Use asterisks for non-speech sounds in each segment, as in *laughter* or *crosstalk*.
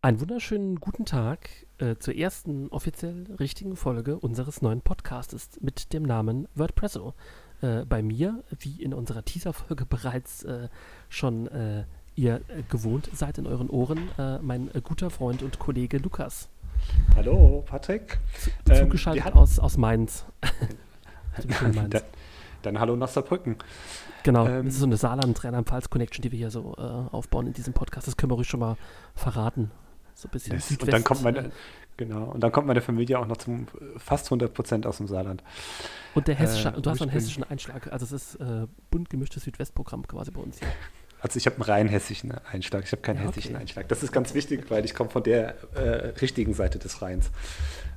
Einen wunderschönen guten Tag äh, zur ersten offiziell richtigen Folge unseres neuen Podcastes mit dem Namen WordPresso. Äh, bei mir, wie in unserer Teaser-Folge *laughs* bereits äh, schon äh, ihr äh, gewohnt seid in euren Ohren, äh, mein guter Freund und Kollege Lukas. Hallo, Patrick. Zu, ähm, zugeschaltet aus, aus Mainz. *laughs* Mainz. dann, dann hallo nach Saarbrücken. Genau, ähm, das ist so eine Saarland-Rheinland-Pfalz-Connection, die wir hier so aufbauen in diesem Podcast. Das können wir ruhig schon mal verraten. So ein bisschen das, Und dann kommt meine, genau, und dann kommt meine Familie auch noch zum fast 100 Prozent aus dem Saarland. Und der hessische, äh, du hast einen hessischen Einschlag. Also es ist äh, bunt gemischtes Südwestprogramm quasi bei uns hier. *laughs* Also ich habe einen rein hessischen Einschlag, ich habe keinen ja, hessischen Einschlag. Das ist ganz wichtig, weil ich komme von der äh, richtigen Seite des Rheins.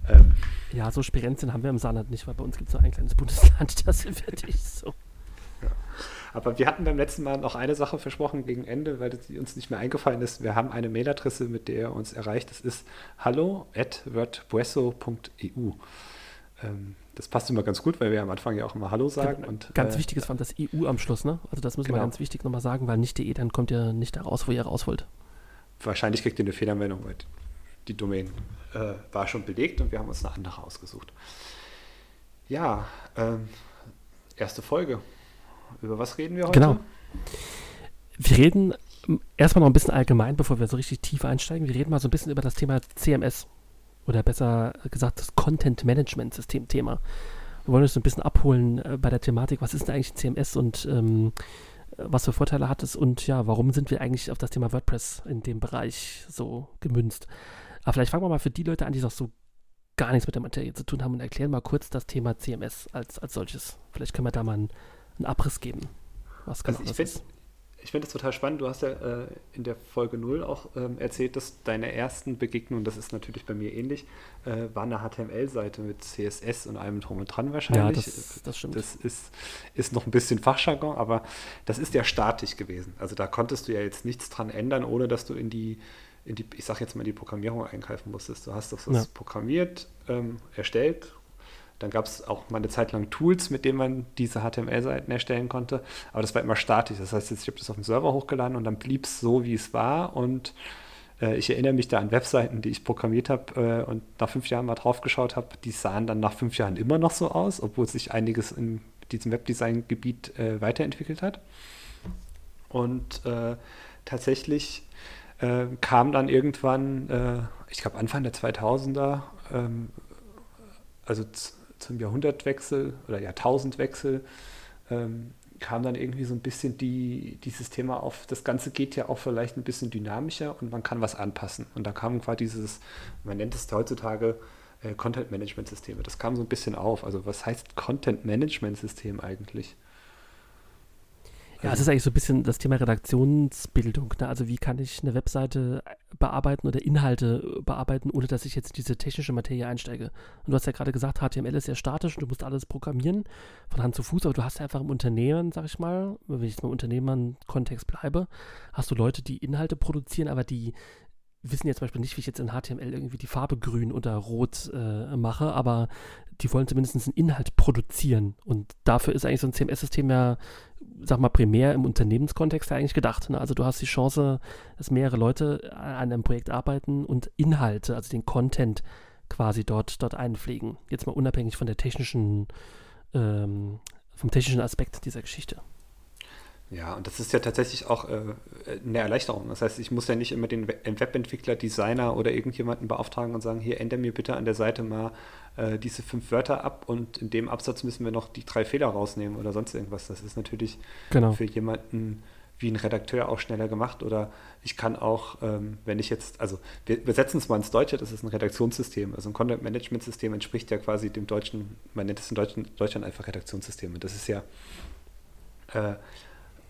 Ähm, ja, so Spirenzien haben wir im Saarland nicht, weil bei uns gibt es nur ein kleines Bundesland, *laughs* das ist fertig so. Aber wir hatten beim letzten Mal noch eine Sache versprochen gegen Ende, weil die uns nicht mehr eingefallen ist. Wir haben eine Mailadresse, mit der ihr uns erreicht. Das ist hallo.wordbueso.eu. Ähm, das passt immer ganz gut, weil wir am Anfang ja auch immer Hallo sagen. Und, ganz äh, wichtig ist das EU am Schluss, ne? Also das müssen genau. wir ganz wichtig nochmal sagen, weil nicht DE, dann kommt ihr nicht da raus, wo ihr raus wollt. Wahrscheinlich kriegt ihr eine Fehlermeldung, weil die Domain äh, war schon belegt und wir haben uns eine andere ausgesucht. Ja, ähm, erste Folge. Über was reden wir heute? Genau. Wir reden erstmal noch ein bisschen allgemein, bevor wir so richtig tief einsteigen. Wir reden mal so ein bisschen über das Thema CMS oder besser gesagt das Content Management System Thema. Wir wollen uns so ein bisschen abholen äh, bei der Thematik, was ist denn eigentlich CMS und ähm, was für Vorteile hat es und ja, warum sind wir eigentlich auf das Thema WordPress in dem Bereich so gemünzt? Aber vielleicht fangen wir mal für die Leute an, die noch so gar nichts mit der Materie zu tun haben und erklären mal kurz das Thema CMS als, als solches. Vielleicht können wir da mal einen einen Abriss geben. Was genau also ich finde ich finde das total spannend. Du hast ja äh, in der Folge 0 auch ähm, erzählt, dass deine ersten Begegnungen, das ist natürlich bei mir ähnlich, äh, war eine HTML-Seite mit CSS und allem drum und dran wahrscheinlich. Ja, das, das stimmt. Das ist, ist noch ein bisschen Fachjargon, aber das ist ja statisch gewesen. Also da konntest du ja jetzt nichts dran ändern, ohne dass du in die, in die ich sag jetzt mal, in die Programmierung eingreifen musstest. Du hast das ja. programmiert, ähm, erstellt, dann gab es auch mal eine Zeit lang Tools, mit denen man diese HTML-Seiten erstellen konnte. Aber das war immer statisch. Das heißt, ich habe das auf dem Server hochgeladen und dann blieb es so, wie es war. Und äh, ich erinnere mich da an Webseiten, die ich programmiert habe äh, und nach fünf Jahren mal drauf geschaut habe. Die sahen dann nach fünf Jahren immer noch so aus, obwohl sich einiges in diesem Webdesign-Gebiet äh, weiterentwickelt hat. Und äh, tatsächlich äh, kam dann irgendwann, äh, ich glaube Anfang der 2000er, ähm, also zum Jahrhundertwechsel oder Jahrtausendwechsel ähm, kam dann irgendwie so ein bisschen die, dieses Thema auf, das Ganze geht ja auch vielleicht ein bisschen dynamischer und man kann was anpassen. Und da kam quasi dieses, man nennt es heutzutage äh, Content-Management-Systeme. Das kam so ein bisschen auf. Also was heißt Content-Management-System eigentlich? Ja, es ist eigentlich so ein bisschen das Thema Redaktionsbildung. Ne? Also wie kann ich eine Webseite bearbeiten oder Inhalte bearbeiten, ohne dass ich jetzt in diese technische Materie einsteige. Und du hast ja gerade gesagt, HTML ist sehr statisch und du musst alles programmieren von Hand zu Fuß, aber du hast ja einfach im Unternehmen, sag ich mal, wenn ich jetzt mal im Unternehmern-Kontext bleibe, hast du Leute, die Inhalte produzieren, aber die wissen jetzt zum Beispiel nicht, wie ich jetzt in HTML irgendwie die Farbe grün oder rot äh, mache, aber die wollen zumindest einen Inhalt produzieren. Und dafür ist eigentlich so ein CMS-System ja, sag mal, primär im Unternehmenskontext ja eigentlich gedacht. Ne? Also du hast die Chance, dass mehrere Leute an einem Projekt arbeiten und Inhalte, also den Content quasi dort, dort einpflegen. Jetzt mal unabhängig von der technischen, ähm, vom technischen Aspekt dieser Geschichte. Ja, und das ist ja tatsächlich auch äh, eine Erleichterung. Das heißt, ich muss ja nicht immer den Webentwickler, Designer oder irgendjemanden beauftragen und sagen, hier ändere mir bitte an der Seite mal äh, diese fünf Wörter ab und in dem Absatz müssen wir noch die drei Fehler rausnehmen oder sonst irgendwas. Das ist natürlich genau. für jemanden wie ein Redakteur auch schneller gemacht. Oder ich kann auch, ähm, wenn ich jetzt, also wir, setzen es mal ins Deutsche, das ist ein Redaktionssystem. Also ein Content-Management-System entspricht ja quasi dem deutschen, man nennt es in Deutschland, Deutschland einfach Redaktionssystem. Und das ist ja äh,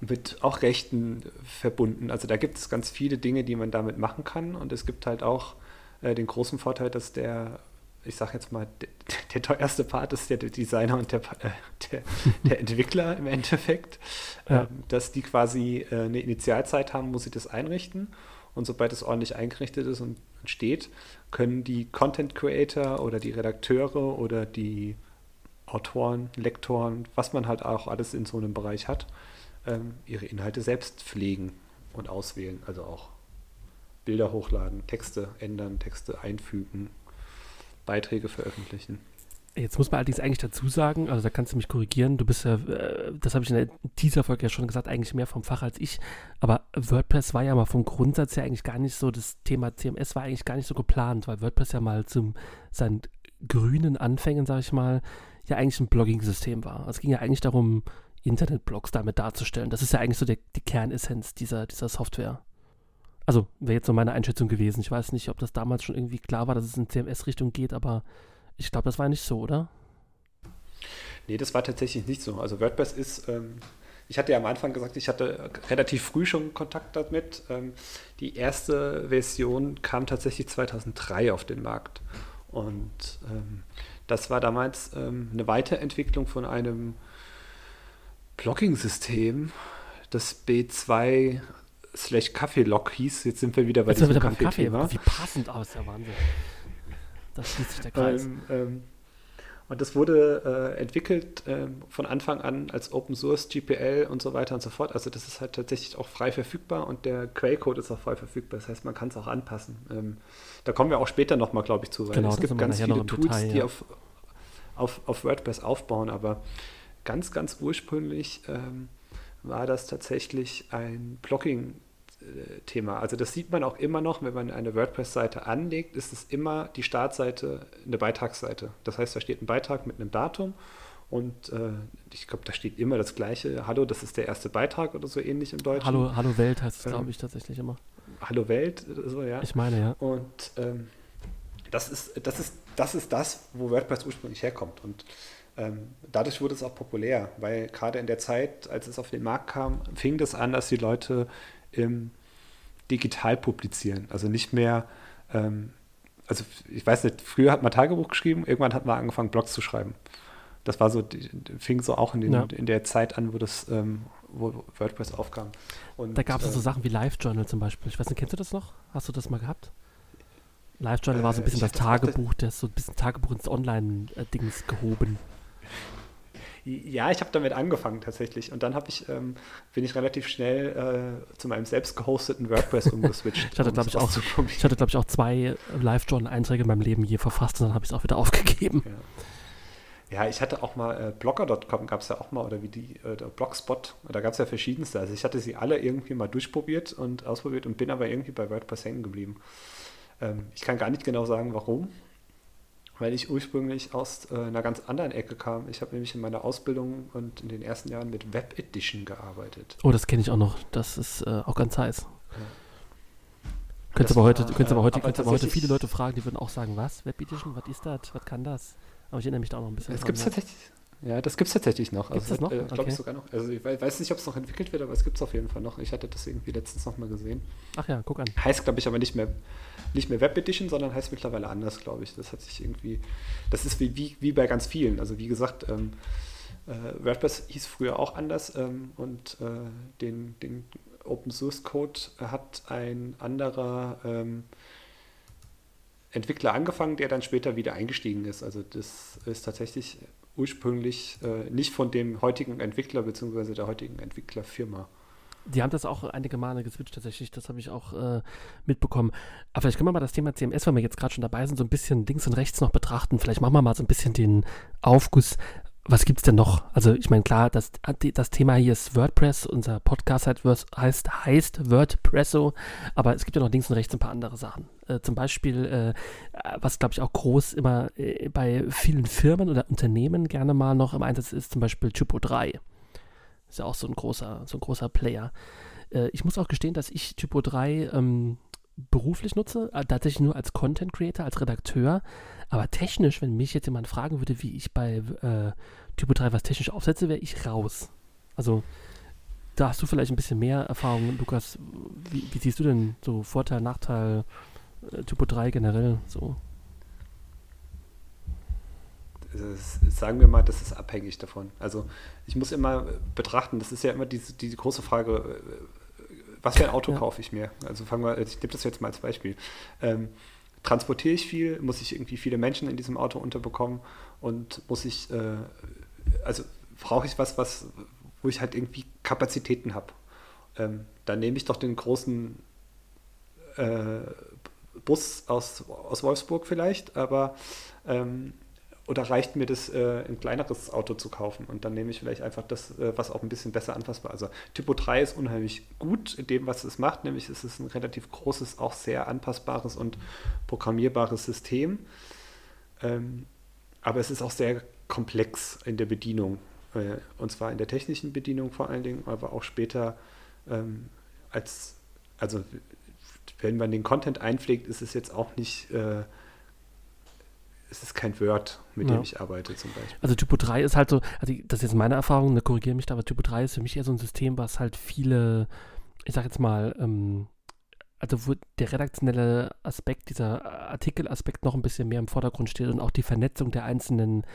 mit auch Rechten verbunden. Also da gibt es ganz viele Dinge, die man damit machen kann. Und es gibt halt auch äh, den großen Vorteil, dass der, ich sage jetzt mal, der, *laughs* der, teuerste Part ist der Designer und der, äh, der, der, *laughs* Entwickler im Endeffekt, ja. äh, dass die quasi äh, eine Initialzeit haben, muss sie das einrichten. Und sobald es ordentlich eingerichtet ist und steht, können die Content Creator oder die Redakteure oder die Autoren, Lektoren, was man halt auch alles in so einem Bereich hat, ähm, ihre Inhalte selbst pflegen und auswählen, also auch Bilder hochladen, Texte ändern, Texte einfügen, Beiträge veröffentlichen. Jetzt muss man allerdings eigentlich dazu sagen, also da kannst du mich korrigieren, du bist ja, äh, das habe ich in der Teaser-Folge ja schon gesagt, eigentlich mehr vom Fach als ich, aber WordPress war ja mal vom Grundsatz her eigentlich gar nicht so, das Thema CMS war eigentlich gar nicht so geplant, weil WordPress ja mal zum seinen grünen Anfängen, sage ich mal, ja eigentlich ein Blogging-System war. Also es ging ja eigentlich darum, Internetblogs damit darzustellen. Das ist ja eigentlich so der, die Kernessenz dieser, dieser Software. Also wäre jetzt so meine Einschätzung gewesen. Ich weiß nicht, ob das damals schon irgendwie klar war, dass es in CMS-Richtung geht, aber ich glaube, das war nicht so, oder? Nee, das war tatsächlich nicht so. Also WordPress ist, ähm, ich hatte ja am Anfang gesagt, ich hatte relativ früh schon Kontakt damit. Ähm, die erste Version kam tatsächlich 2003 auf den Markt. Und ähm, das war damals ähm, eine Weiterentwicklung von einem Blogging-System, das B2 slash Kaffee-Log hieß. Jetzt sind wir wieder bei Jetzt diesem Kaffee-Thema. Kaffee. Wie passend aus, der Wahnsinn. Da schließt sich der Kreis. Ähm, ähm, und das wurde äh, entwickelt äh, von Anfang an als Open Source, GPL und so weiter und so fort. Also das ist halt tatsächlich auch frei verfügbar und der Quellcode ist auch frei verfügbar. Das heißt, man kann es auch anpassen. Ähm, da kommen wir auch später nochmal, glaube ich, zu, weil genau, es gibt ganz viele Tools, Detail, ja. die auf, auf, auf WordPress aufbauen, aber ganz, ganz ursprünglich ähm, war das tatsächlich ein Blocking Thema. Also das sieht man auch immer noch, wenn man eine WordPress-Seite anlegt, ist es immer die Startseite eine Beitragsseite. Das heißt, da steht ein Beitrag mit einem Datum und äh, ich glaube, da steht immer das gleiche. Hallo, das ist der erste Beitrag oder so ähnlich im Deutschen. Hallo, Hallo Welt heißt es, ähm, glaube ich, tatsächlich immer. Hallo Welt, so ja. Ich meine, ja. Und ähm, das, ist, das, ist, das ist das, wo WordPress ursprünglich herkommt. Und dadurch wurde es auch populär, weil gerade in der Zeit, als es auf den Markt kam, fing das an, dass die Leute im digital publizieren. Also nicht mehr, ähm, also ich weiß nicht, früher hat man Tagebuch geschrieben, irgendwann hat man angefangen, Blogs zu schreiben. Das war so, fing so auch in, den, ja. in der Zeit an, wo das, ähm, wo WordPress aufkam. Und, da gab es äh, so Sachen wie Live-Journal zum Beispiel. Ich weiß nicht, kennst du das noch? Hast du das mal gehabt? Live-Journal äh, war so ein bisschen das Tagebuch, der ist so ein bisschen Tagebuch ins Online-Dings gehoben. Ja, ich habe damit angefangen tatsächlich. Und dann ich, ähm, bin ich relativ schnell äh, zu meinem selbst gehosteten WordPress umgeswitcht. ich hatte, glaube ich, auch, ich hatte, ich, auch zwei Live-Journal-Einträge in meinem Leben je verfasst und dann habe ich es auch wieder aufgegeben. Ja. ja ich hatte auch mal äh, Blogger.com gab es ja auch mal oder wie die äh, Blogspot, da gab es ja verschiedenste. Also ich hatte sie alle irgendwie mal durchprobiert und ausprobiert und bin aber irgendwie bei WordPress hängen geblieben. Ähm, ich kann gar nicht genau sagen, warum weil ich ursprünglich aus äh, einer ganz anderen Ecke kam. Ich habe nämlich in meiner Ausbildung und in den ersten Jahren mit Web Edition gearbeitet. Oh, das kenne ich auch noch. Das ist äh, auch ganz heiß. Ja. Könntest aber heute, könntest aber heute, aber heute viele Leute fragen, die würden auch sagen, was? Web Edition, was ist das? Was kann das? Aber ich erinnere mich da auch noch ein bisschen. Es gibt tatsächlich, ja, das gibt es tatsächlich noch. Gibt es also, das noch? Äh, glaube ich sogar noch. Also ich weiß nicht, ob es noch entwickelt wird, aber es gibt es auf jeden Fall noch. Ich hatte das irgendwie letztens noch mal gesehen. Ach ja, guck an. Heißt, glaube ich, aber nicht mehr, nicht mehr Web Edition, sondern heißt mittlerweile anders, glaube ich. Das hat sich irgendwie, das ist wie, wie, wie bei ganz vielen. Also wie gesagt, ähm, äh, WordPress hieß früher auch anders ähm, und äh, den, den Open Source Code hat ein anderer ähm, Entwickler angefangen, der dann später wieder eingestiegen ist. Also das ist tatsächlich ursprünglich äh, nicht von dem heutigen Entwickler bzw. der heutigen Entwicklerfirma. Die haben das auch einige Male geswitcht tatsächlich, das habe ich auch äh, mitbekommen. Aber vielleicht können wir mal das Thema CMS, wenn wir jetzt gerade schon dabei sind, so ein bisschen links und rechts noch betrachten. Vielleicht machen wir mal so ein bisschen den Aufguss was gibt es denn noch? Also ich meine, klar, das, das Thema hier ist WordPress, unser Podcast heißt, heißt WordPresso, aber es gibt ja noch links und rechts ein paar andere Sachen. Äh, zum Beispiel, äh, was glaube ich auch groß immer äh, bei vielen Firmen oder Unternehmen gerne mal noch im Einsatz ist, zum Beispiel Typo 3. Ist ja auch so ein großer, so ein großer Player. Äh, ich muss auch gestehen, dass ich Typo 3 ähm, beruflich nutze, äh, tatsächlich nur als Content Creator, als Redakteur. Aber technisch, wenn mich jetzt jemand fragen würde, wie ich bei äh, Typo 3 was technisch aufsetze, wäre ich raus. Also, da hast du vielleicht ein bisschen mehr Erfahrung, Lukas. Wie, wie siehst du denn so Vorteil, Nachteil äh, Typo 3 generell so? sagen wir mal, das ist abhängig davon. Also ich muss immer betrachten, das ist ja immer diese, diese große Frage, was für ein Auto ja. kaufe ich mir? Also fangen wir, ich nehme das jetzt mal als Beispiel. Ähm, transportiere ich viel? Muss ich irgendwie viele Menschen in diesem Auto unterbekommen? Und muss ich, äh, also brauche ich was, was, wo ich halt irgendwie Kapazitäten habe? Ähm, dann nehme ich doch den großen äh, Bus aus, aus Wolfsburg vielleicht, aber ähm, oder reicht mir das, äh, ein kleineres Auto zu kaufen? Und dann nehme ich vielleicht einfach das, äh, was auch ein bisschen besser anfassbar ist. Also Typo 3 ist unheimlich gut in dem, was es macht, nämlich es ist ein relativ großes, auch sehr anpassbares und programmierbares System. Ähm, aber es ist auch sehr komplex in der Bedienung. Äh, und zwar in der technischen Bedienung vor allen Dingen, aber auch später ähm, als, also wenn man den Content einpflegt, ist es jetzt auch nicht, äh, es ist kein Word, mit ja. dem ich arbeite zum Beispiel. Also Typo 3 ist halt so, also das ist jetzt meine Erfahrung, ne, korrigiere mich da, aber Typo 3 ist für mich eher so ein System, was halt viele, ich sag jetzt mal, ähm, also wo der redaktionelle Aspekt, dieser Artikelaspekt noch ein bisschen mehr im Vordergrund steht und auch die Vernetzung der einzelnen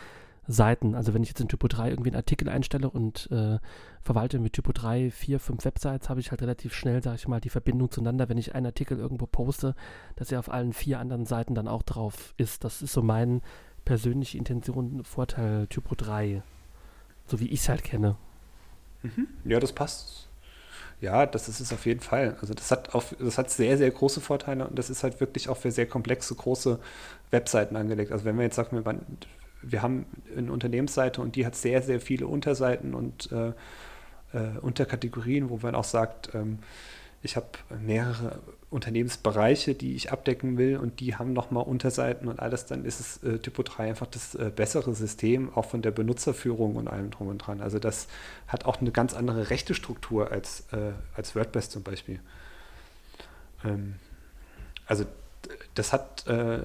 Seiten. Also wenn ich jetzt in Typo 3 irgendwie einen Artikel einstelle und äh, verwalte mit Typo 3 vier, fünf Websites, habe ich halt relativ schnell, sage ich mal, die Verbindung zueinander, wenn ich einen Artikel irgendwo poste, dass er auf allen vier anderen Seiten dann auch drauf ist. Das ist so mein persönliche Intention, Vorteil Typo 3. So wie ich es halt kenne. Mhm. Ja, das passt. Ja, das ist es auf jeden Fall. Also das hat auf, das hat sehr, sehr große Vorteile und das ist halt wirklich auch für sehr komplexe, große Webseiten angelegt. Also wenn wir jetzt sagen, wir wir haben eine Unternehmensseite und die hat sehr, sehr viele Unterseiten und äh, äh, Unterkategorien, wo man auch sagt, ähm, ich habe mehrere Unternehmensbereiche, die ich abdecken will und die haben nochmal Unterseiten und alles, dann ist es äh, Typo 3 einfach das äh, bessere System, auch von der Benutzerführung und allem drum und dran. Also das hat auch eine ganz andere rechte Struktur als, äh, als WordPress zum Beispiel. Ähm, also das hat äh,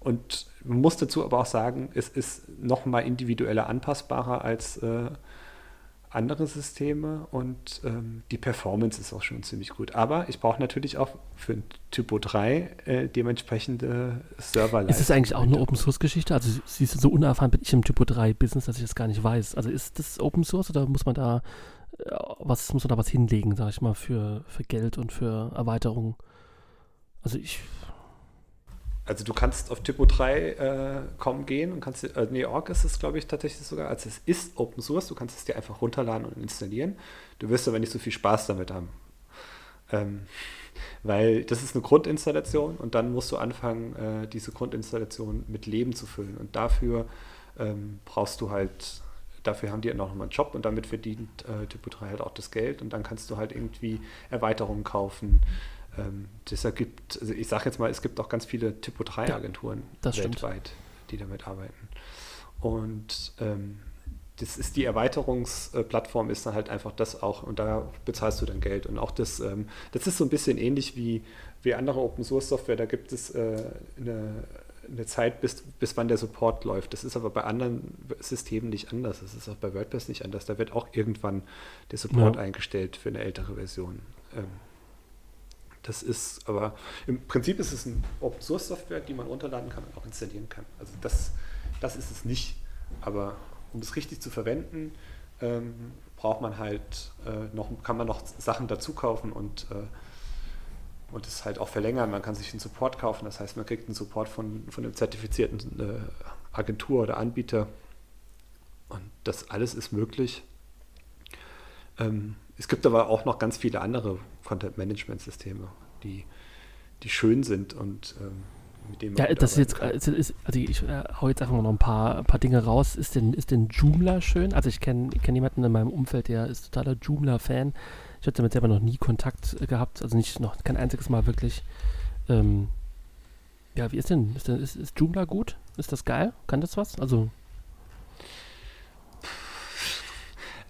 und man muss dazu aber auch sagen, es ist noch mal individueller anpassbarer als äh, andere Systeme und ähm, die Performance ist auch schon ziemlich gut. Aber ich brauche natürlich auch für ein Typo 3 äh, dementsprechende Serverleistung. Ist es eigentlich auch eine Open Source Geschichte? Also siehst du, so unerfahren bin ich im Typo 3 Business, dass ich das gar nicht weiß. Also ist das Open Source oder muss man da äh, was muss man da was hinlegen, sag ich mal, für, für Geld und für Erweiterungen? Also ich also du kannst auf Typo 3 äh, kommen gehen und kannst, äh, nee, Org ist es, glaube ich, tatsächlich sogar, also es ist Open Source, du kannst es dir einfach runterladen und installieren. Du wirst aber nicht so viel Spaß damit haben. Ähm, weil das ist eine Grundinstallation und dann musst du anfangen, äh, diese Grundinstallation mit Leben zu füllen. Und dafür ähm, brauchst du halt, dafür haben die noch mal einen Job und damit verdient äh, Typo 3 halt auch das Geld und dann kannst du halt irgendwie Erweiterungen kaufen. Ähm, das ergibt, also ich sage jetzt mal, es gibt auch ganz viele Typo-3-Agenturen ja, weltweit, stimmt. die damit arbeiten. Und ähm, das ist die Erweiterungsplattform, ist dann halt einfach das auch und da bezahlst du dann Geld. Und auch das, ähm, das ist so ein bisschen ähnlich wie, wie andere Open Source Software, da gibt es äh, eine, eine Zeit, bis, bis wann der Support läuft. Das ist aber bei anderen Systemen nicht anders. Das ist auch bei WordPress nicht anders. Da wird auch irgendwann der Support ja. eingestellt für eine ältere Version. Ähm, das ist, aber im Prinzip ist es ein Open Source Software, die man runterladen kann und auch installieren kann. Also das, das ist es nicht. Aber um es richtig zu verwenden, ähm, braucht man halt äh, noch, kann man noch Sachen dazu kaufen und, äh, und es halt auch verlängern. Man kann sich einen Support kaufen, das heißt, man kriegt einen Support von, von einem zertifizierten äh, Agentur oder Anbieter. Und das alles ist möglich. Ähm, es gibt aber auch noch ganz viele andere Content-Management-Systeme, die, die schön sind und ähm, mit denen man Ja, das ist jetzt, also, also ich äh, hau jetzt einfach mal noch ein paar, ein paar Dinge raus. Ist denn, ist denn Joomla schön? Also ich kenne kenn jemanden in meinem Umfeld, der ist totaler Joomla-Fan. Ich hatte damit selber noch nie Kontakt gehabt, also nicht noch kein einziges Mal wirklich. Ähm, ja, wie ist denn? Ist, denn ist, ist Joomla gut? Ist das geil? Kann das was? Also.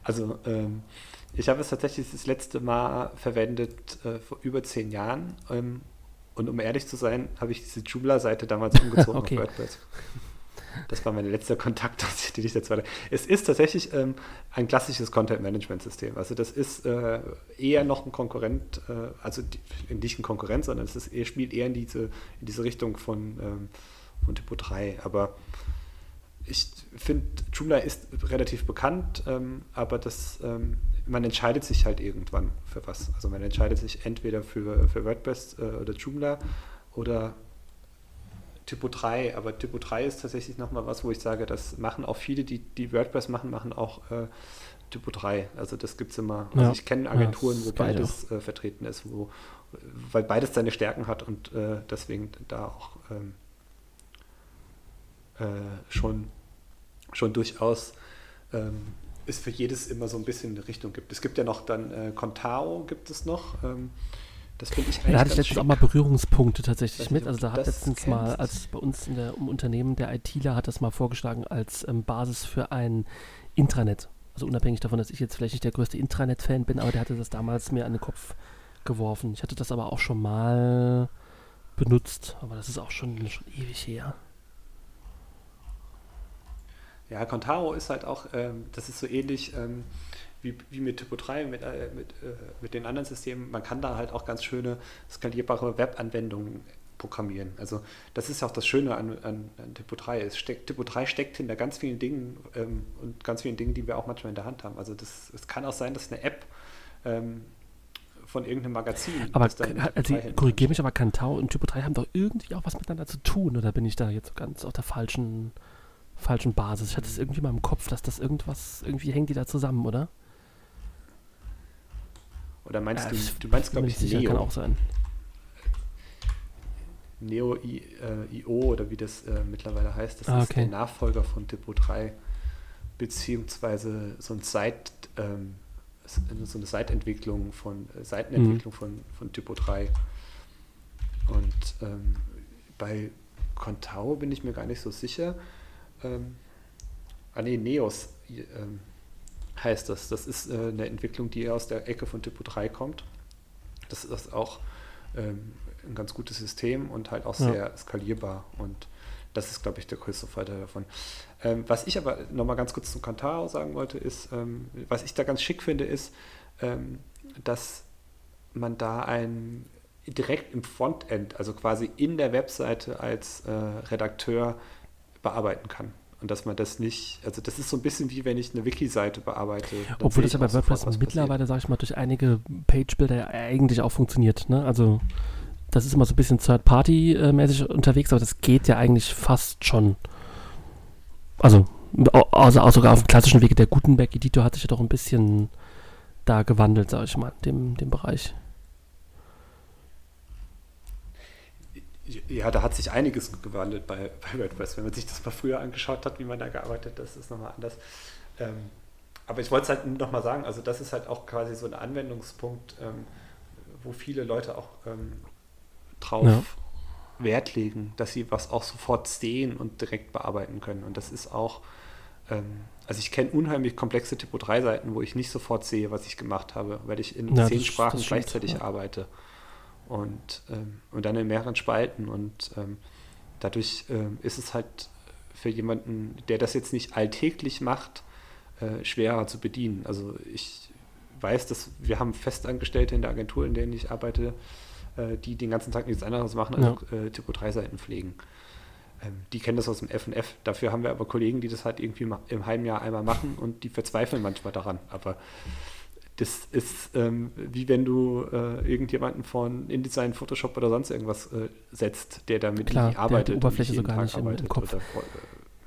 Also, ähm, ich habe es tatsächlich das letzte Mal verwendet äh, vor über zehn Jahren. Ähm, und um ehrlich zu sein, habe ich diese Joomla-Seite damals *laughs* umgezogen okay. auf WordPress. Das war mein letzter Kontakt, *laughs* den ich jetzt weiter. Es ist tatsächlich ähm, ein klassisches Content-Management-System. Also das ist äh, eher noch ein Konkurrent, äh, also die, nicht ein Konkurrent, sondern es ist spielt eher in diese, in diese Richtung von, ähm, von Typo 3. Aber ich finde, Joomla ist relativ bekannt, ähm, aber das ähm, man entscheidet sich halt irgendwann für was. Also man entscheidet sich entweder für, für WordPress äh, oder Joomla oder Typo 3, aber Typo 3 ist tatsächlich nochmal was, wo ich sage, das machen auch viele, die, die WordPress machen, machen auch äh, Typo 3. Also das gibt es immer. Also ja. ich kenne Agenturen, ja, wo beides äh, vertreten ist, wo, weil beides seine Stärken hat und äh, deswegen da auch ähm, äh, schon, schon durchaus ähm, es für jedes immer so ein bisschen eine Richtung gibt. Es gibt ja noch dann äh, Contao gibt es noch. Ähm, das finde ich eigentlich Da hatte ich letztens schick. auch mal Berührungspunkte tatsächlich mit. Also da hat letztens kennst. mal, als bei uns in der, im Unternehmen der ITler hat das mal vorgeschlagen als ähm, Basis für ein Intranet. Also unabhängig davon, dass ich jetzt vielleicht nicht der größte Intranet-Fan bin, aber der hatte das damals mir an den Kopf geworfen. Ich hatte das aber auch schon mal benutzt, aber das ist auch schon, schon ewig her. Ja, Contaro ist halt auch, ähm, das ist so ähnlich, ähm, wie, wie mit Typo 3, mit, äh, mit, äh, mit den anderen Systemen, man kann da halt auch ganz schöne skalierbare Webanwendungen programmieren. Also das ist auch das Schöne an, an, an Typo 3. Es steckt, Typo 3 steckt hinter ganz vielen Dingen ähm, und ganz vielen Dingen, die wir auch manchmal in der Hand haben. Also das, es kann auch sein, dass eine App ähm, von irgendeinem Magazin. Aber also, korrigiere mich, aber Kantau und Typo 3 haben doch irgendwie auch was miteinander zu tun, oder bin ich da jetzt ganz auf der falschen, falschen Basis? Ich hatte es irgendwie mal im Kopf, dass das irgendwas, irgendwie hängt die da zusammen, oder? Oder meinst ja, du, du meinst, glaube ich, sicher, Neo. kann auch sein. Neo I, äh, IO oder wie das äh, mittlerweile heißt, das ah, ist der Nachfolger von Typo 3, beziehungsweise so ein Seit, ähm, so eine Seitentwicklung von äh, Seitenentwicklung mhm. von, von Typo 3. Und ähm, bei Contao bin ich mir gar nicht so sicher. Ähm, ah nee, Neos ähm, heißt das. Das ist äh, eine Entwicklung, die aus der Ecke von Typo 3 kommt. Das ist auch ähm, ein ganz gutes System und halt auch sehr ja. skalierbar. Und das ist, glaube ich, der größte Vorteil davon. Ähm, was ich aber nochmal ganz kurz zum Kantaro sagen wollte, ist, ähm, was ich da ganz schick finde, ist, ähm, dass man da ein direkt im Frontend, also quasi in der Webseite als äh, Redakteur bearbeiten kann. Und dass man das nicht, also das ist so ein bisschen wie wenn ich eine Wiki-Seite bearbeite. Obwohl das ja bei WordPress mittlerweile, sage ich mal, durch einige Page-Builder eigentlich auch funktioniert. Ne? Also das ist immer so ein bisschen Third-Party-mäßig unterwegs, aber das geht ja eigentlich fast schon. Also, also auch sogar auf dem klassischen Wege. Der Gutenberg-Editor hat sich ja doch ein bisschen da gewandelt, sage ich mal, in dem, dem Bereich. Ja, da hat sich einiges gewandelt bei, bei WordPress. Wenn man sich das mal früher angeschaut hat, wie man da gearbeitet hat, das ist nochmal anders. Ähm, aber ich wollte es halt nochmal sagen, also das ist halt auch quasi so ein Anwendungspunkt, ähm, wo viele Leute auch ähm, drauf ja. Wert legen, dass sie was auch sofort sehen und direkt bearbeiten können. Und das ist auch, ähm, also ich kenne unheimlich komplexe Typo 3 Seiten, wo ich nicht sofort sehe, was ich gemacht habe, weil ich in ja, zehn Sprachen das gleichzeitig ja. arbeite und, ähm, und dann in mehreren Spalten. Und ähm, dadurch ähm, ist es halt für jemanden, der das jetzt nicht alltäglich macht, äh, schwerer zu bedienen. Also ich weiß, dass wir haben Festangestellte in der Agentur, in der ich arbeite, äh, die den ganzen Tag nichts anderes machen als ja. äh, Typo 3-Seiten pflegen. Ähm, die kennen das aus dem FF. Dafür haben wir aber Kollegen, die das halt irgendwie im halben Jahr einmal machen und die verzweifeln manchmal daran. Aber das ist ähm, wie wenn du äh, irgendjemanden von InDesign, Photoshop oder sonst irgendwas äh, setzt, der damit Klar, arbeitet. Der die Oberfläche sogar nicht im, im Kopf. Oder,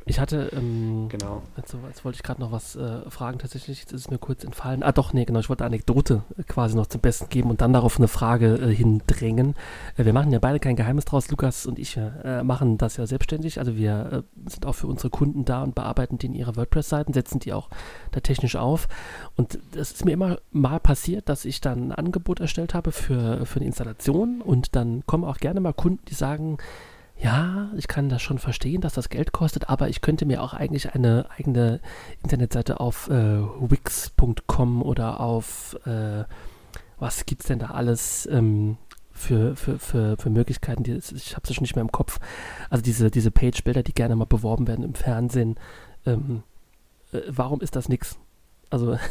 ich hatte, ähm, genau. Jetzt, jetzt, wollte ich gerade noch was äh, fragen, tatsächlich, jetzt ist es mir kurz entfallen. Ah, doch, nee, genau, ich wollte eine Anekdote äh, quasi noch zum Besten geben und dann darauf eine Frage äh, hindrängen. Äh, wir machen ja beide kein Geheimnis draus, Lukas und ich äh, machen das ja selbstständig. Also wir äh, sind auch für unsere Kunden da und bearbeiten denen ihre WordPress-Seiten, setzen die auch da technisch auf. Und es ist mir immer mal passiert, dass ich dann ein Angebot erstellt habe für, für eine Installation und dann kommen auch gerne mal Kunden, die sagen, ja, ich kann das schon verstehen, dass das Geld kostet, aber ich könnte mir auch eigentlich eine eigene Internetseite auf äh, wix.com oder auf, äh, was gibt es denn da alles ähm, für, für, für, für Möglichkeiten, die, ich habe es schon nicht mehr im Kopf. Also diese, diese Page-Bilder, die gerne mal beworben werden im Fernsehen, ähm, äh, warum ist das nichts? Also *laughs*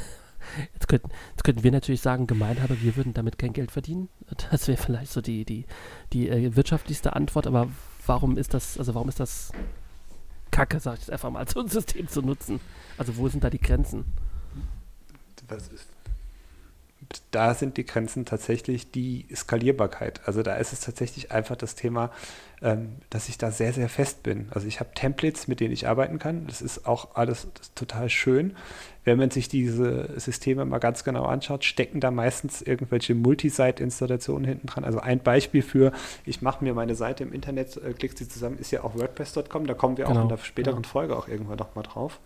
Jetzt könnten, jetzt könnten wir natürlich sagen, Gemeinhaber, wir würden damit kein Geld verdienen. Das wäre vielleicht so die, die, die äh, wirtschaftlichste Antwort, aber warum ist das, also warum ist das Kacke, sag ich jetzt einfach mal, *laughs* so ein System zu nutzen? Also wo sind da die Grenzen? Was ist, da sind die Grenzen tatsächlich die Skalierbarkeit. Also da ist es tatsächlich einfach das Thema, ähm, dass ich da sehr, sehr fest bin. Also ich habe Templates, mit denen ich arbeiten kann. Das ist auch alles total schön. Wenn man sich diese Systeme mal ganz genau anschaut, stecken da meistens irgendwelche Multisite-Installationen hinten dran. Also ein Beispiel für, ich mache mir meine Seite im Internet, äh, klicke sie zusammen, ist ja auch WordPress.com. Da kommen wir genau. auch in der späteren genau. Folge auch irgendwann nochmal drauf.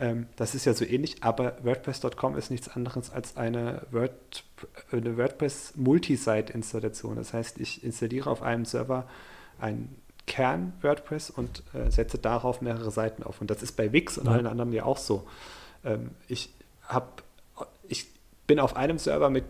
Ähm, das ist ja so ähnlich, aber WordPress.com ist nichts anderes als eine, Word, eine WordPress Multisite-Installation. Das heißt, ich installiere auf einem Server ein Kern WordPress und äh, setze darauf mehrere Seiten auf. Und das ist bei Wix und ja. allen anderen ja auch so. Ähm, ich habe bin auf einem Server mit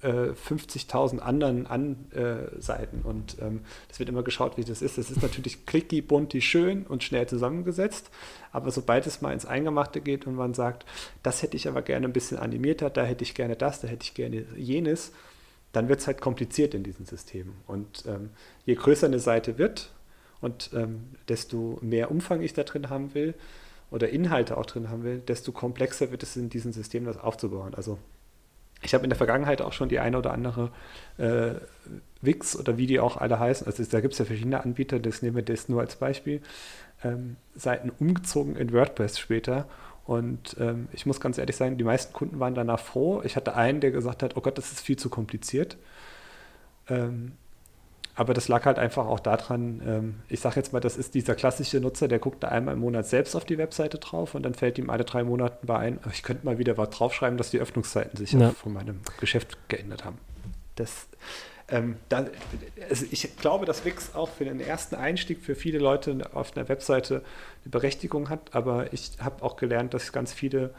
äh, 50.000 anderen An äh, Seiten und ähm, es wird immer geschaut, wie das ist. Das ist natürlich clicky, bunti, schön und schnell zusammengesetzt, aber sobald es mal ins Eingemachte geht und man sagt, das hätte ich aber gerne ein bisschen animierter, da hätte ich gerne das, da hätte ich gerne jenes, dann wird es halt kompliziert in diesen Systemen. Und ähm, je größer eine Seite wird und ähm, desto mehr Umfang ich da drin haben will oder Inhalte auch drin haben will, desto komplexer wird es in diesen Systemen das aufzubauen. Also ich habe in der Vergangenheit auch schon die eine oder andere äh, Wix oder wie die auch alle heißen, also da gibt es ja verschiedene Anbieter, das nehmen wir das nur als Beispiel, ähm, Seiten umgezogen in WordPress später. Und ähm, ich muss ganz ehrlich sagen, die meisten Kunden waren danach froh. Ich hatte einen, der gesagt hat, oh Gott, das ist viel zu kompliziert. Ähm, aber das lag halt einfach auch daran, ähm, ich sage jetzt mal, das ist dieser klassische Nutzer, der guckt da einmal im Monat selbst auf die Webseite drauf und dann fällt ihm alle drei Monate bei ein, ich könnte mal wieder was draufschreiben, dass die Öffnungszeiten sich ja. von meinem Geschäft geändert haben. Das, ähm, dann, also ich glaube, dass Wix auch für den ersten Einstieg für viele Leute auf einer Webseite eine Berechtigung hat, aber ich habe auch gelernt, dass ganz viele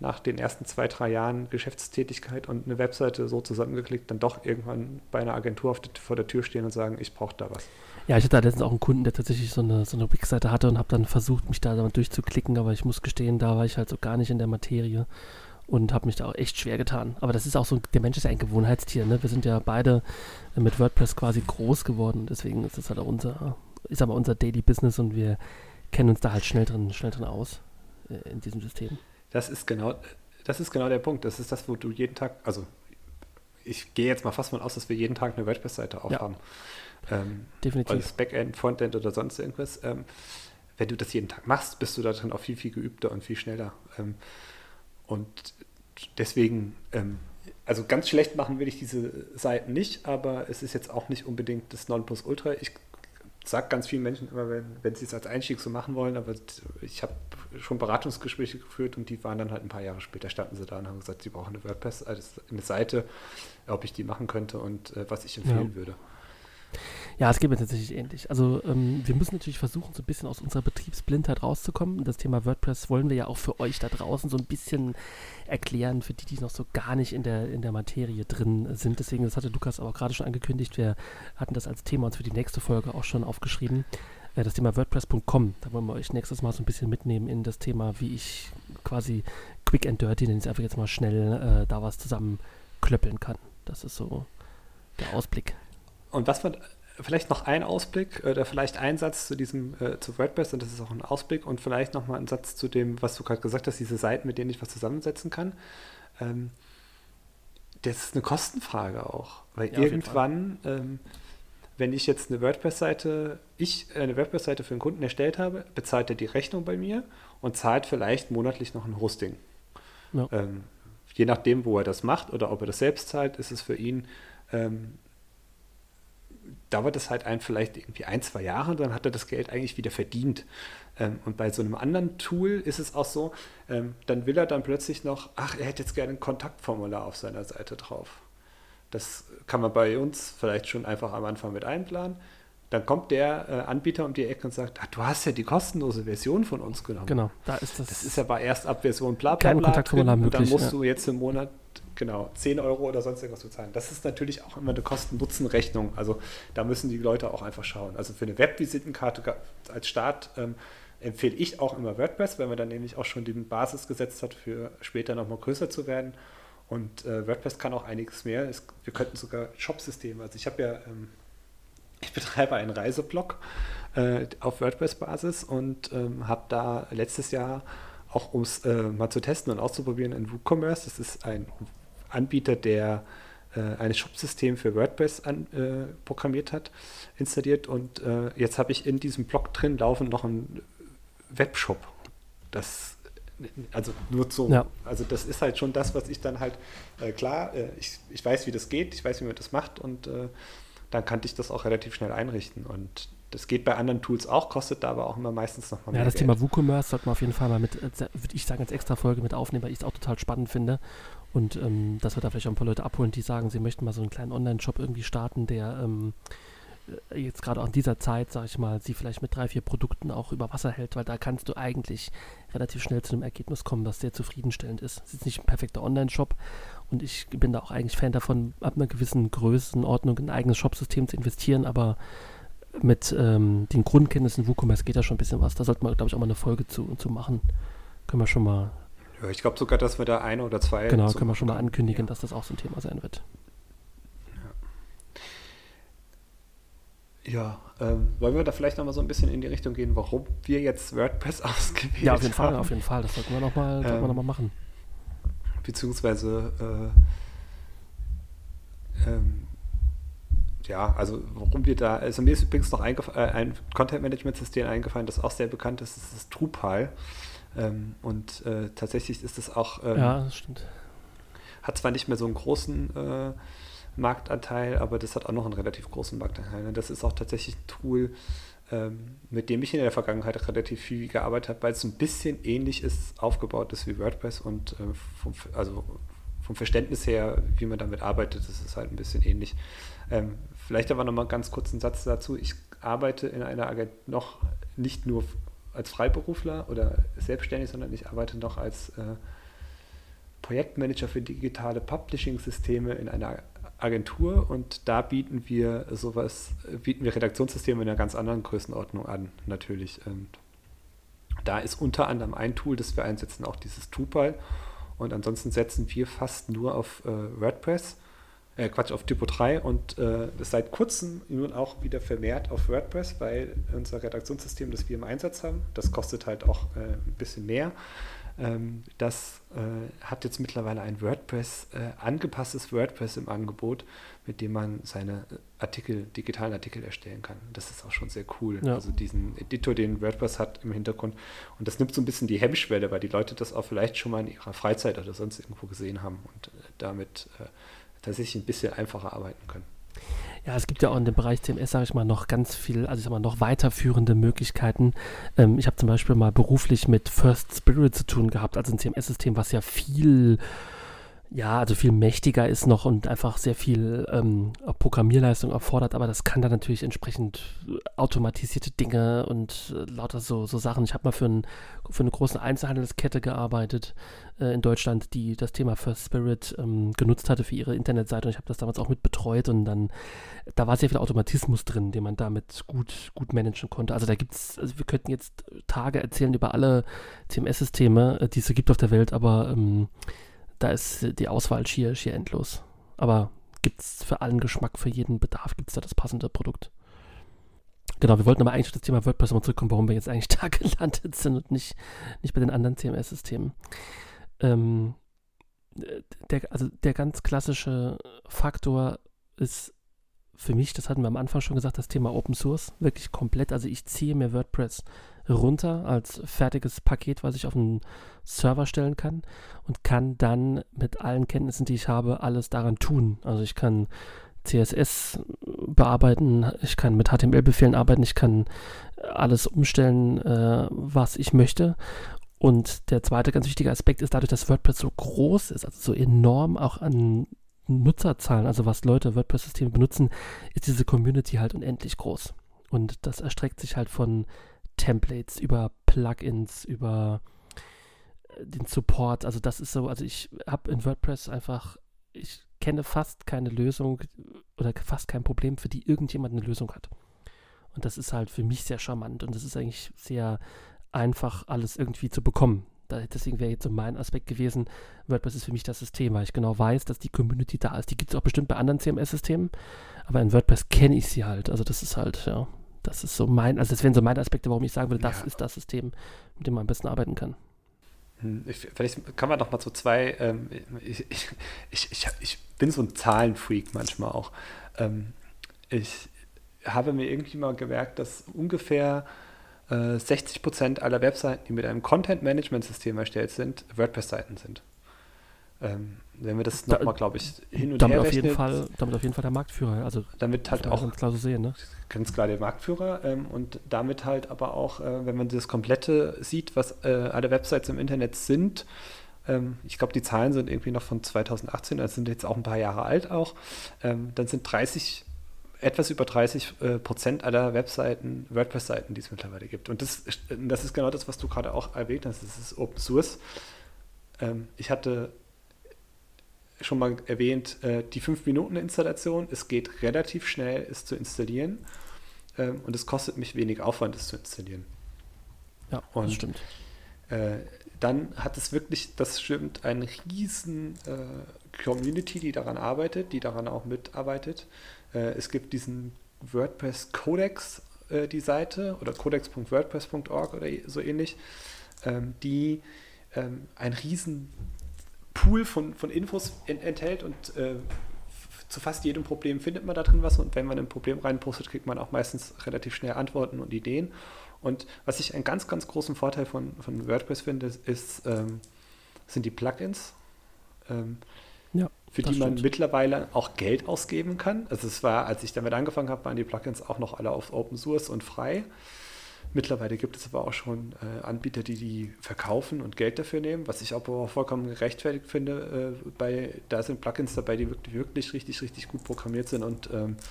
nach den ersten zwei, drei Jahren Geschäftstätigkeit und eine Webseite so zusammengeklickt, dann doch irgendwann bei einer Agentur vor der Tür stehen und sagen, ich brauche da was. Ja, ich hatte letztens auch einen Kunden, der tatsächlich so eine, so eine Wix-Seite hatte und habe dann versucht, mich da durchzuklicken, aber ich muss gestehen, da war ich halt so gar nicht in der Materie und habe mich da auch echt schwer getan. Aber das ist auch so, der Mensch ist ja ein Gewohnheitstier, ne? Wir sind ja beide mit WordPress quasi groß geworden, deswegen ist das halt auch unser, ist aber unser Daily Business und wir kennen uns da halt schnell drin, schnell drin aus äh, in diesem System. Das ist genau, das ist genau der Punkt. Das ist das, wo du jeden Tag, also ich gehe jetzt mal fast mal aus, dass wir jeden Tag eine WordPress-Seite aufhaben. Ja, ähm, definitiv. Als Backend, Frontend oder sonst irgendwas. Ähm, wenn du das jeden Tag machst, bist du darin auch viel, viel geübter und viel schneller. Ähm, und deswegen, ähm, also ganz schlecht machen will ich diese Seiten nicht, aber es ist jetzt auch nicht unbedingt das Nonplusultra. Ich sage ganz vielen Menschen immer, wenn, wenn sie es als Einstieg so machen wollen, aber ich habe schon Beratungsgespräche geführt und die waren dann halt ein paar Jahre später, standen sie da und haben gesagt, sie brauchen eine WordPress, also eine Seite, ob ich die machen könnte und äh, was ich empfehlen ja. würde. Ja, es geht mir tatsächlich ähnlich. Also ähm, wir müssen natürlich versuchen, so ein bisschen aus unserer Betriebsblindheit rauszukommen. Das Thema WordPress wollen wir ja auch für euch da draußen so ein bisschen erklären, für die, die noch so gar nicht in der, in der Materie drin sind. Deswegen, das hatte Lukas aber gerade schon angekündigt, wir hatten das als Thema uns für die nächste Folge auch schon aufgeschrieben. Äh, das Thema WordPress.com, da wollen wir euch nächstes Mal so ein bisschen mitnehmen in das Thema, wie ich quasi quick and dirty, nenne ich einfach jetzt mal schnell, äh, da was zusammenklöppeln kann. Das ist so der Ausblick. Und was man vielleicht noch ein Ausblick oder vielleicht ein Satz zu diesem äh, zu WordPress und das ist auch ein Ausblick und vielleicht noch mal ein Satz zu dem, was du gerade gesagt hast, diese Seiten, mit denen ich was zusammensetzen kann. Ähm, das ist eine Kostenfrage auch, weil ja, irgendwann, ähm, wenn ich jetzt eine WordPress-Seite, ich eine WordPress-Seite für einen Kunden erstellt habe, bezahlt er die Rechnung bei mir und zahlt vielleicht monatlich noch ein Hosting. Ja. Ähm, je nachdem, wo er das macht oder ob er das selbst zahlt, ist es für ihn ähm, dauert es halt ein, vielleicht irgendwie ein, zwei Jahre und dann hat er das Geld eigentlich wieder verdient. Ähm, und bei so einem anderen Tool ist es auch so, ähm, dann will er dann plötzlich noch, ach, er hätte jetzt gerne ein Kontaktformular auf seiner Seite drauf. Das kann man bei uns vielleicht schon einfach am Anfang mit einplanen. Dann kommt der äh, Anbieter um die Ecke und sagt, ach, du hast ja die kostenlose Version von uns genommen. Genau, da ist das. Das ist aber erst ab Version bla bla bla. Kontaktformular drin, möglich, und dann musst ja. du jetzt im Monat genau, 10 Euro oder sonst irgendwas bezahlen. Das ist natürlich auch immer eine Kosten-Nutzen-Rechnung. Also da müssen die Leute auch einfach schauen. Also für eine Webvisitenkarte als Start ähm, empfehle ich auch immer WordPress, weil man dann nämlich auch schon die Basis gesetzt hat, für später nochmal größer zu werden. Und äh, WordPress kann auch einiges mehr. Es, wir könnten sogar Shop-Systeme. Also ich habe ja, ähm, ich betreibe einen Reiseblog äh, auf WordPress-Basis und ähm, habe da letztes Jahr auch um es äh, mal zu testen und auszuprobieren in WooCommerce. Das ist ein Anbieter, der äh, ein Shop-System für WordPress an, äh, programmiert hat, installiert. Und äh, jetzt habe ich in diesem Blog drin laufen noch einen Webshop. Das also nur so. Ja. Also das ist halt schon das, was ich dann halt, äh, klar, äh, ich, ich weiß, wie das geht, ich weiß, wie man das macht und äh, dann kannte ich das auch relativ schnell einrichten. Und das geht bei anderen Tools auch, kostet da aber auch immer meistens noch mal mehr. Ja, das Geld. Thema WooCommerce sollte man auf jeden Fall mal mit, würde ich sagen, als extra Folge mit aufnehmen, weil ich es auch total spannend finde. Und ähm, dass wir da vielleicht auch ein paar Leute abholen, die sagen, sie möchten mal so einen kleinen Online-Shop irgendwie starten, der ähm, äh, jetzt gerade auch in dieser Zeit, sag ich mal, sie vielleicht mit drei, vier Produkten auch über Wasser hält, weil da kannst du eigentlich relativ schnell zu einem Ergebnis kommen, was sehr zufriedenstellend ist. Es ist nicht ein perfekter Online-Shop und ich bin da auch eigentlich Fan davon, ab einer gewissen Größenordnung in ein eigenes Shopsystem zu investieren, aber mit ähm, den Grundkenntnissen WooCommerce geht da schon ein bisschen was. Da sollte man, glaube ich, auch mal eine Folge zu, zu machen. Können wir schon mal. Ja, ich glaube sogar, dass wir da eine oder zwei. Genau, können wir schon mal ankündigen, ja. dass das auch so ein Thema sein wird. Ja, ähm, wollen wir da vielleicht noch mal so ein bisschen in die Richtung gehen, warum wir jetzt WordPress *laughs* ausgewählt haben? Ja, auf jeden haben. Fall, auf jeden Fall. Das sollten wir noch mal, ähm, wir noch mal machen. Beziehungsweise, äh, ähm, ja, also warum wir da, also mir ist übrigens noch äh, ein Content-Management-System eingefallen, das auch sehr bekannt ist, das ist Drupal. Ähm, und äh, tatsächlich ist das auch, ähm, ja, das stimmt. hat zwar nicht mehr so einen großen äh, Marktanteil, aber das hat auch noch einen relativ großen Marktanteil. Ne? Das ist auch tatsächlich ein Tool, ähm, mit dem ich in der Vergangenheit relativ viel gearbeitet habe, weil es ein bisschen ähnlich ist, aufgebaut ist wie WordPress und äh, vom, also vom Verständnis her, wie man damit arbeitet, ist halt ein bisschen ähnlich. Ähm, vielleicht aber nochmal ganz kurz einen Satz dazu. Ich arbeite in einer Agentur noch nicht nur als Freiberufler oder selbstständig, sondern ich arbeite noch als äh, Projektmanager für digitale Publishing-Systeme in einer Agentur und da bieten wir sowas, bieten wir Redaktionssysteme in einer ganz anderen Größenordnung an, natürlich. Und da ist unter anderem ein Tool, das wir einsetzen, auch dieses Drupal. Und ansonsten setzen wir fast nur auf äh, WordPress, äh, Quatsch, auf Typo 3 und äh, seit kurzem nun auch wieder vermehrt auf WordPress, weil unser Redaktionssystem, das wir im Einsatz haben, das kostet halt auch äh, ein bisschen mehr. Ähm, das äh, hat jetzt mittlerweile ein WordPress, äh, angepasstes WordPress im Angebot, mit dem man seine Artikel, digitalen Artikel erstellen kann. Das ist auch schon sehr cool. Ja. Also diesen Editor, den WordPress hat im Hintergrund. Und das nimmt so ein bisschen die Hemmschwelle, weil die Leute das auch vielleicht schon mal in ihrer Freizeit oder sonst irgendwo gesehen haben und äh, damit äh, tatsächlich ein bisschen einfacher arbeiten können. Ja, es gibt ja auch in dem Bereich CMS, sage ich mal, noch ganz viel, also ich sag mal, noch weiterführende Möglichkeiten. Ähm, ich habe zum Beispiel mal beruflich mit First Spirit zu tun gehabt, also ein CMS-System, was ja viel ja, also viel mächtiger ist noch und einfach sehr viel ähm, Programmierleistung erfordert, aber das kann dann natürlich entsprechend automatisierte Dinge und äh, lauter so, so Sachen. Ich habe mal für, ein, für eine große Einzelhandelskette gearbeitet äh, in Deutschland, die das Thema First Spirit ähm, genutzt hatte für ihre Internetseite und ich habe das damals auch mit betreut und dann, da war sehr viel Automatismus drin, den man damit gut, gut managen konnte. Also da gibt es, also wir könnten jetzt Tage erzählen über alle CMS-Systeme, äh, die es so gibt auf der Welt, aber ähm, da ist die Auswahl schier, schier endlos. Aber gibt es für allen Geschmack, für jeden Bedarf, gibt es da das passende Produkt. Genau, wir wollten aber eigentlich auf das Thema WordPress mal zurückkommen, warum wir jetzt eigentlich *laughs* da gelandet sind und nicht, nicht bei den anderen CMS-Systemen. Ähm, der, also der ganz klassische Faktor ist für mich, das hatten wir am Anfang schon gesagt, das Thema Open Source. Wirklich komplett. Also ich ziehe mir WordPress runter als fertiges Paket, was ich auf einen Server stellen kann und kann dann mit allen Kenntnissen, die ich habe, alles daran tun. Also ich kann CSS bearbeiten, ich kann mit HTML-Befehlen arbeiten, ich kann alles umstellen, äh, was ich möchte. Und der zweite ganz wichtige Aspekt ist, dadurch, dass WordPress so groß ist, also so enorm auch an Nutzerzahlen, also was Leute WordPress-Systeme benutzen, ist diese Community halt unendlich groß. Und das erstreckt sich halt von Templates, über Plugins, über äh, den Support. Also das ist so, also ich habe in WordPress einfach, ich kenne fast keine Lösung oder fast kein Problem, für die irgendjemand eine Lösung hat. Und das ist halt für mich sehr charmant und das ist eigentlich sehr einfach, alles irgendwie zu bekommen. Deswegen wäre jetzt so mein Aspekt gewesen, WordPress ist für mich das System, weil ich genau weiß, dass die Community da ist. Die gibt es auch bestimmt bei anderen CMS-Systemen, aber in WordPress kenne ich sie halt. Also das ist halt, ja, das ist so mein, also das wären so meine Aspekte, warum ich sagen würde, das ja. ist das System, mit dem man am besten arbeiten kann. Hm, ich, vielleicht kann man noch mal so zwei, ähm, ich, ich, ich, ich, bin so ein Zahlenfreak manchmal auch. Ähm, ich habe mir irgendwie mal gemerkt, dass ungefähr äh, 60 Prozent aller Webseiten, die mit einem Content-Management-System erstellt sind, WordPress-Seiten sind. Ähm, wenn wir das nochmal, glaube ich, hin und damit her auf jeden Fall, Damit auf jeden Fall der Marktführer. Also damit halt auch ganz klar so sehen, ne? Ganz klar der Marktführer ähm, und damit halt aber auch, äh, wenn man das Komplette sieht, was äh, alle Websites im Internet sind, ähm, ich glaube, die Zahlen sind irgendwie noch von 2018, also sind jetzt auch ein paar Jahre alt auch, ähm, dann sind 30 etwas über 30 äh, Prozent aller Webseiten, WordPress-Seiten, die es mittlerweile gibt. Und das, das ist genau das, was du gerade auch erwähnt hast. Das ist Open Source. Ähm, ich hatte schon mal erwähnt, äh, die 5-Minuten-Installation. Es geht relativ schnell, es zu installieren. Ähm, und es kostet mich wenig Aufwand, es zu installieren. Ja, und, das stimmt. Äh, dann hat es wirklich, das stimmt, eine riesen äh, Community, die daran arbeitet, die daran auch mitarbeitet. Äh, es gibt diesen WordPress Codex, äh, die Seite, oder codex.wordpress.org oder so ähnlich, ähm, die ähm, ein riesen Pool von, von Infos in, enthält und äh, zu fast jedem Problem findet man da drin was und wenn man ein Problem reinpostet, kriegt man auch meistens relativ schnell Antworten und Ideen. Und was ich einen ganz, ganz großen Vorteil von, von WordPress finde, ist, ähm, sind die Plugins, ähm, für die man mittlerweile auch Geld ausgeben kann. Also es war, als ich damit angefangen habe, waren die Plugins auch noch alle auf Open Source und frei. Mittlerweile gibt es aber auch schon äh, Anbieter, die die verkaufen und Geld dafür nehmen, was ich aber auch vollkommen gerechtfertigt finde. Äh, bei, da sind Plugins dabei, die wirklich, wirklich richtig, richtig gut programmiert sind und ähm, äh,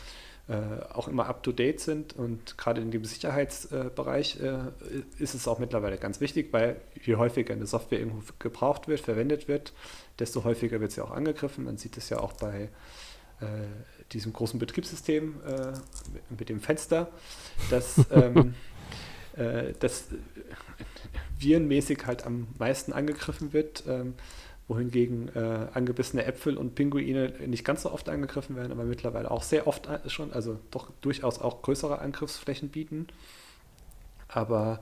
auch immer up-to-date sind. Und gerade in dem Sicherheitsbereich äh, ist es auch mittlerweile ganz wichtig, weil je häufiger eine Software irgendwo gebraucht wird, verwendet wird, desto häufiger wird sie auch angegriffen. Man sieht es ja auch bei äh, diesem großen Betriebssystem äh, mit dem Fenster, dass *laughs* ähm, äh, das virenmäßig halt am meisten angegriffen wird, ähm, wohingegen äh, angebissene Äpfel und Pinguine nicht ganz so oft angegriffen werden, aber mittlerweile auch sehr oft äh, schon, also doch durchaus auch größere Angriffsflächen bieten. Aber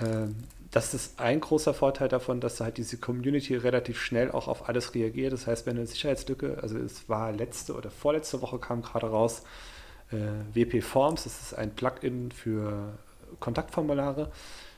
ähm, das ist ein großer Vorteil davon, dass halt diese Community relativ schnell auch auf alles reagiert. Das heißt, wenn eine Sicherheitslücke, also es war letzte oder vorletzte Woche kam gerade raus, äh, WP Forms, das ist ein Plugin für Kontaktformulare.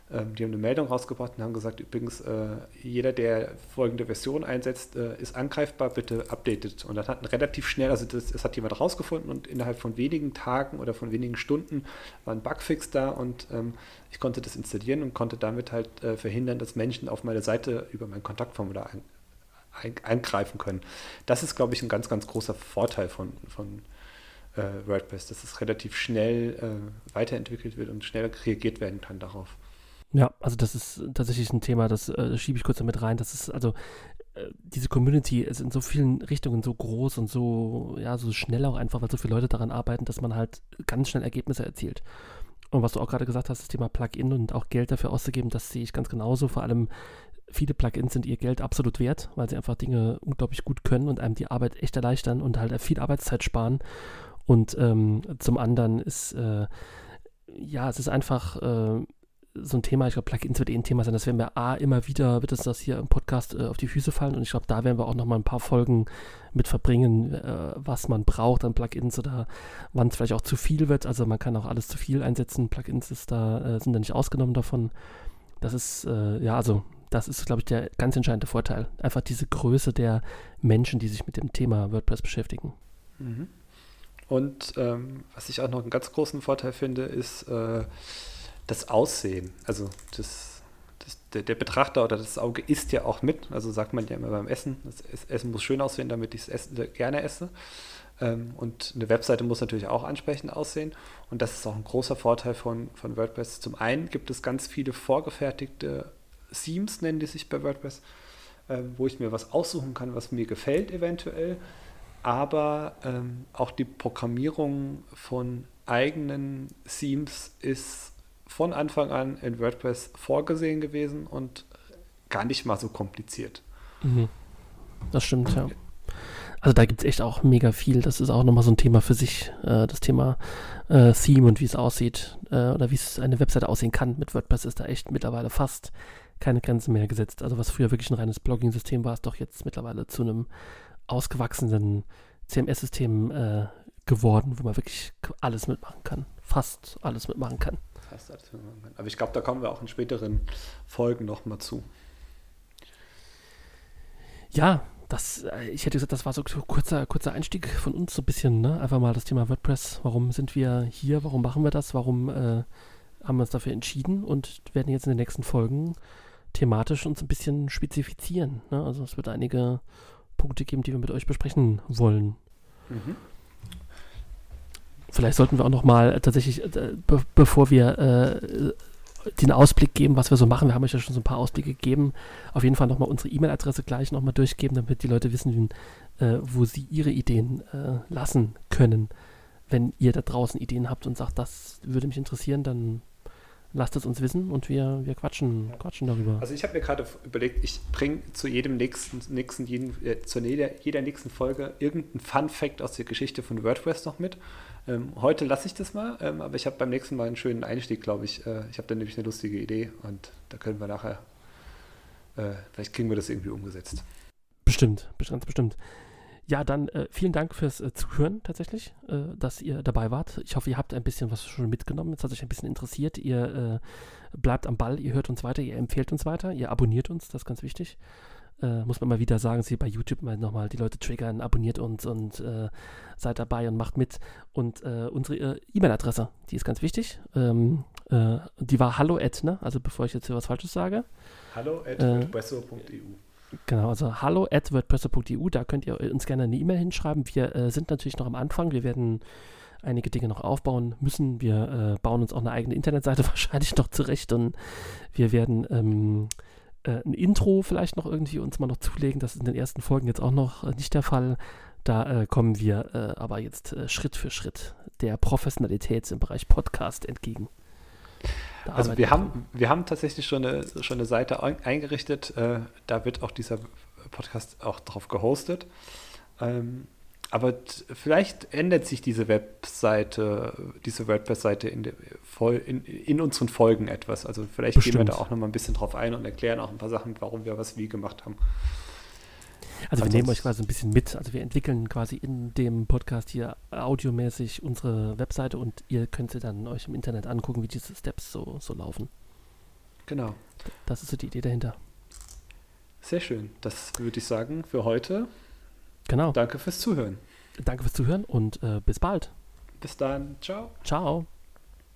Ähm, die haben eine Meldung rausgebracht und haben gesagt, übrigens, äh, jeder, der folgende Version einsetzt, äh, ist angreifbar, bitte updated. Und dann hatten relativ schnell, also das, das, hat jemand rausgefunden und innerhalb von wenigen Tagen oder von wenigen Stunden war ein Bugfix da und ähm, ich konnte das installieren und konnte damit halt äh, verhindern, dass Menschen auf meine Seite über mein Kontaktformular ein, ein, eingreifen können. Das ist, glaube ich, ein ganz, ganz großer Vorteil von, von äh, WordPress, dass es relativ schnell äh, weiterentwickelt wird und schnell reagiert werden kann darauf. Ja, also das ist tatsächlich ein Thema, das äh, schiebe ich kurz damit rein. Das ist also äh, diese Community ist in so vielen Richtungen so groß und so, ja, so schnell auch einfach, weil so viele Leute daran arbeiten, dass man halt ganz schnell Ergebnisse erzielt. Und was du auch gerade gesagt hast, das Thema Plugin und auch Geld dafür auszugeben, das sehe ich ganz genauso. Vor allem viele Plugins sind ihr Geld absolut wert, weil sie einfach Dinge unglaublich gut können und einem die Arbeit echt erleichtern und halt viel Arbeitszeit sparen. Und ähm, zum anderen ist, äh, ja, es ist einfach äh, so ein Thema, ich glaube, Plugins wird eh ein Thema sein, das werden wir A, immer wieder, wird uns das hier im Podcast äh, auf die Füße fallen und ich glaube, da werden wir auch nochmal ein paar Folgen mit verbringen, äh, was man braucht an Plugins oder wann es vielleicht auch zu viel wird, also man kann auch alles zu viel einsetzen, Plugins ist da, äh, sind da nicht ausgenommen davon. Das ist, äh, ja, also das ist, glaube ich, der ganz entscheidende Vorteil. Einfach diese Größe der Menschen, die sich mit dem Thema WordPress beschäftigen. Mhm. Und ähm, was ich auch noch einen ganz großen Vorteil finde, ist äh, das Aussehen. Also das, das, der, der, Betrachter oder das Auge isst ja auch mit. Also sagt man ja immer beim Essen. Das Essen muss schön aussehen, damit ich es gerne esse. Ähm, und eine Webseite muss natürlich auch ansprechend aussehen. Und das ist auch ein großer Vorteil von, von WordPress. Zum einen gibt es ganz viele vorgefertigte Themes, nennen die sich bei WordPress, äh, wo ich mir was aussuchen kann, was mir gefällt eventuell aber ähm, auch die Programmierung von eigenen Themes ist von Anfang an in WordPress vorgesehen gewesen und gar nicht mal so kompliziert. Mhm. Das stimmt, ja. Also da gibt es echt auch mega viel. Das ist auch nochmal so ein Thema für sich, äh, das Thema äh, Theme und wie es aussieht äh, oder wie es eine Webseite aussehen kann. Mit WordPress ist da echt mittlerweile fast keine Grenzen mehr gesetzt. Also was früher wirklich ein reines Blogging-System war, ist doch jetzt mittlerweile zu einem ausgewachsenen CMS-System äh, geworden, wo man wirklich alles mitmachen kann. Fast alles mitmachen kann. Fast alles mitmachen kann. Aber ich glaube, da kommen wir auch in späteren Folgen nochmal zu. Ja, das, äh, ich hätte gesagt, das war so ein kurzer, kurzer Einstieg von uns, so ein bisschen, ne? Einfach mal das Thema WordPress. Warum sind wir hier? Warum machen wir das? Warum äh, haben wir uns dafür entschieden und werden jetzt in den nächsten Folgen thematisch uns ein bisschen spezifizieren. Ne? Also es wird einige Punkte geben, die wir mit euch besprechen wollen. Mhm. Vielleicht sollten wir auch noch mal tatsächlich, äh, be bevor wir äh, den Ausblick geben, was wir so machen. Wir haben euch ja schon so ein paar Ausblicke gegeben. Auf jeden Fall nochmal unsere E-Mail-Adresse gleich nochmal durchgeben, damit die Leute wissen, äh, wo sie ihre Ideen äh, lassen können. Wenn ihr da draußen Ideen habt und sagt, das würde mich interessieren, dann lasst es uns wissen und wir, wir quatschen, quatschen darüber. Also ich habe mir gerade überlegt, ich bringe zu jedem nächsten, nächsten jeden, äh, zu jeder, jeder nächsten Folge irgendeinen Fun-Fact aus der Geschichte von WordPress noch mit. Ähm, heute lasse ich das mal, ähm, aber ich habe beim nächsten Mal einen schönen Einstieg, glaube ich. Äh, ich habe dann nämlich eine lustige Idee und da können wir nachher, äh, vielleicht kriegen wir das irgendwie umgesetzt. Bestimmt, ganz bestimmt. Ja, dann äh, vielen Dank fürs äh, Zuhören tatsächlich, äh, dass ihr dabei wart. Ich hoffe, ihr habt ein bisschen was schon mitgenommen. Es hat euch ein bisschen interessiert. Ihr äh, bleibt am Ball, ihr hört uns weiter, ihr empfehlt uns weiter, ihr abonniert uns, das ist ganz wichtig. Äh, muss man mal wieder sagen, sie bei YouTube mal nochmal die Leute triggern, abonniert uns und äh, seid dabei und macht mit. Und unsere E-Mail-Adresse, die ist ganz wichtig. Ähm, die war hallo at, ne? Also bevor ich jetzt hier was Falsches sage. Hallo at äh, Genau, also hallo at wordpresser.eu, da könnt ihr uns gerne eine E-Mail hinschreiben. Wir äh, sind natürlich noch am Anfang, wir werden einige Dinge noch aufbauen müssen. Wir äh, bauen uns auch eine eigene Internetseite *laughs* wahrscheinlich noch zurecht und wir werden ähm, äh, ein Intro vielleicht noch irgendwie uns mal noch zulegen. Das ist in den ersten Folgen jetzt auch noch äh, nicht der Fall. Da äh, kommen wir äh, aber jetzt Schritt für Schritt der Professionalität im Bereich Podcast entgegen. Also wir haben, wir haben tatsächlich schon eine, schon eine Seite eingerichtet. Äh, da wird auch dieser Podcast auch drauf gehostet. Ähm, aber vielleicht ändert sich diese Webseite, diese WordPress-Seite in, in, in, unseren Folgen etwas. Also vielleicht Bestimmt. gehen wir da auch noch mal ein bisschen drauf ein und erklären auch ein paar Sachen, warum wir was wie gemacht haben. Also wir nehmen euch quasi ein bisschen mit. Also wir entwickeln quasi in dem Podcast hier audiomäßig unsere Webseite und ihr könnt sie dann euch im Internet angucken, wie diese Steps so, so laufen. Genau. Das ist so die Idee dahinter. Sehr schön. Das würde ich sagen für heute. Genau. Danke fürs Zuhören. Danke fürs Zuhören und äh, bis bald. Bis dann. Ciao. Ciao.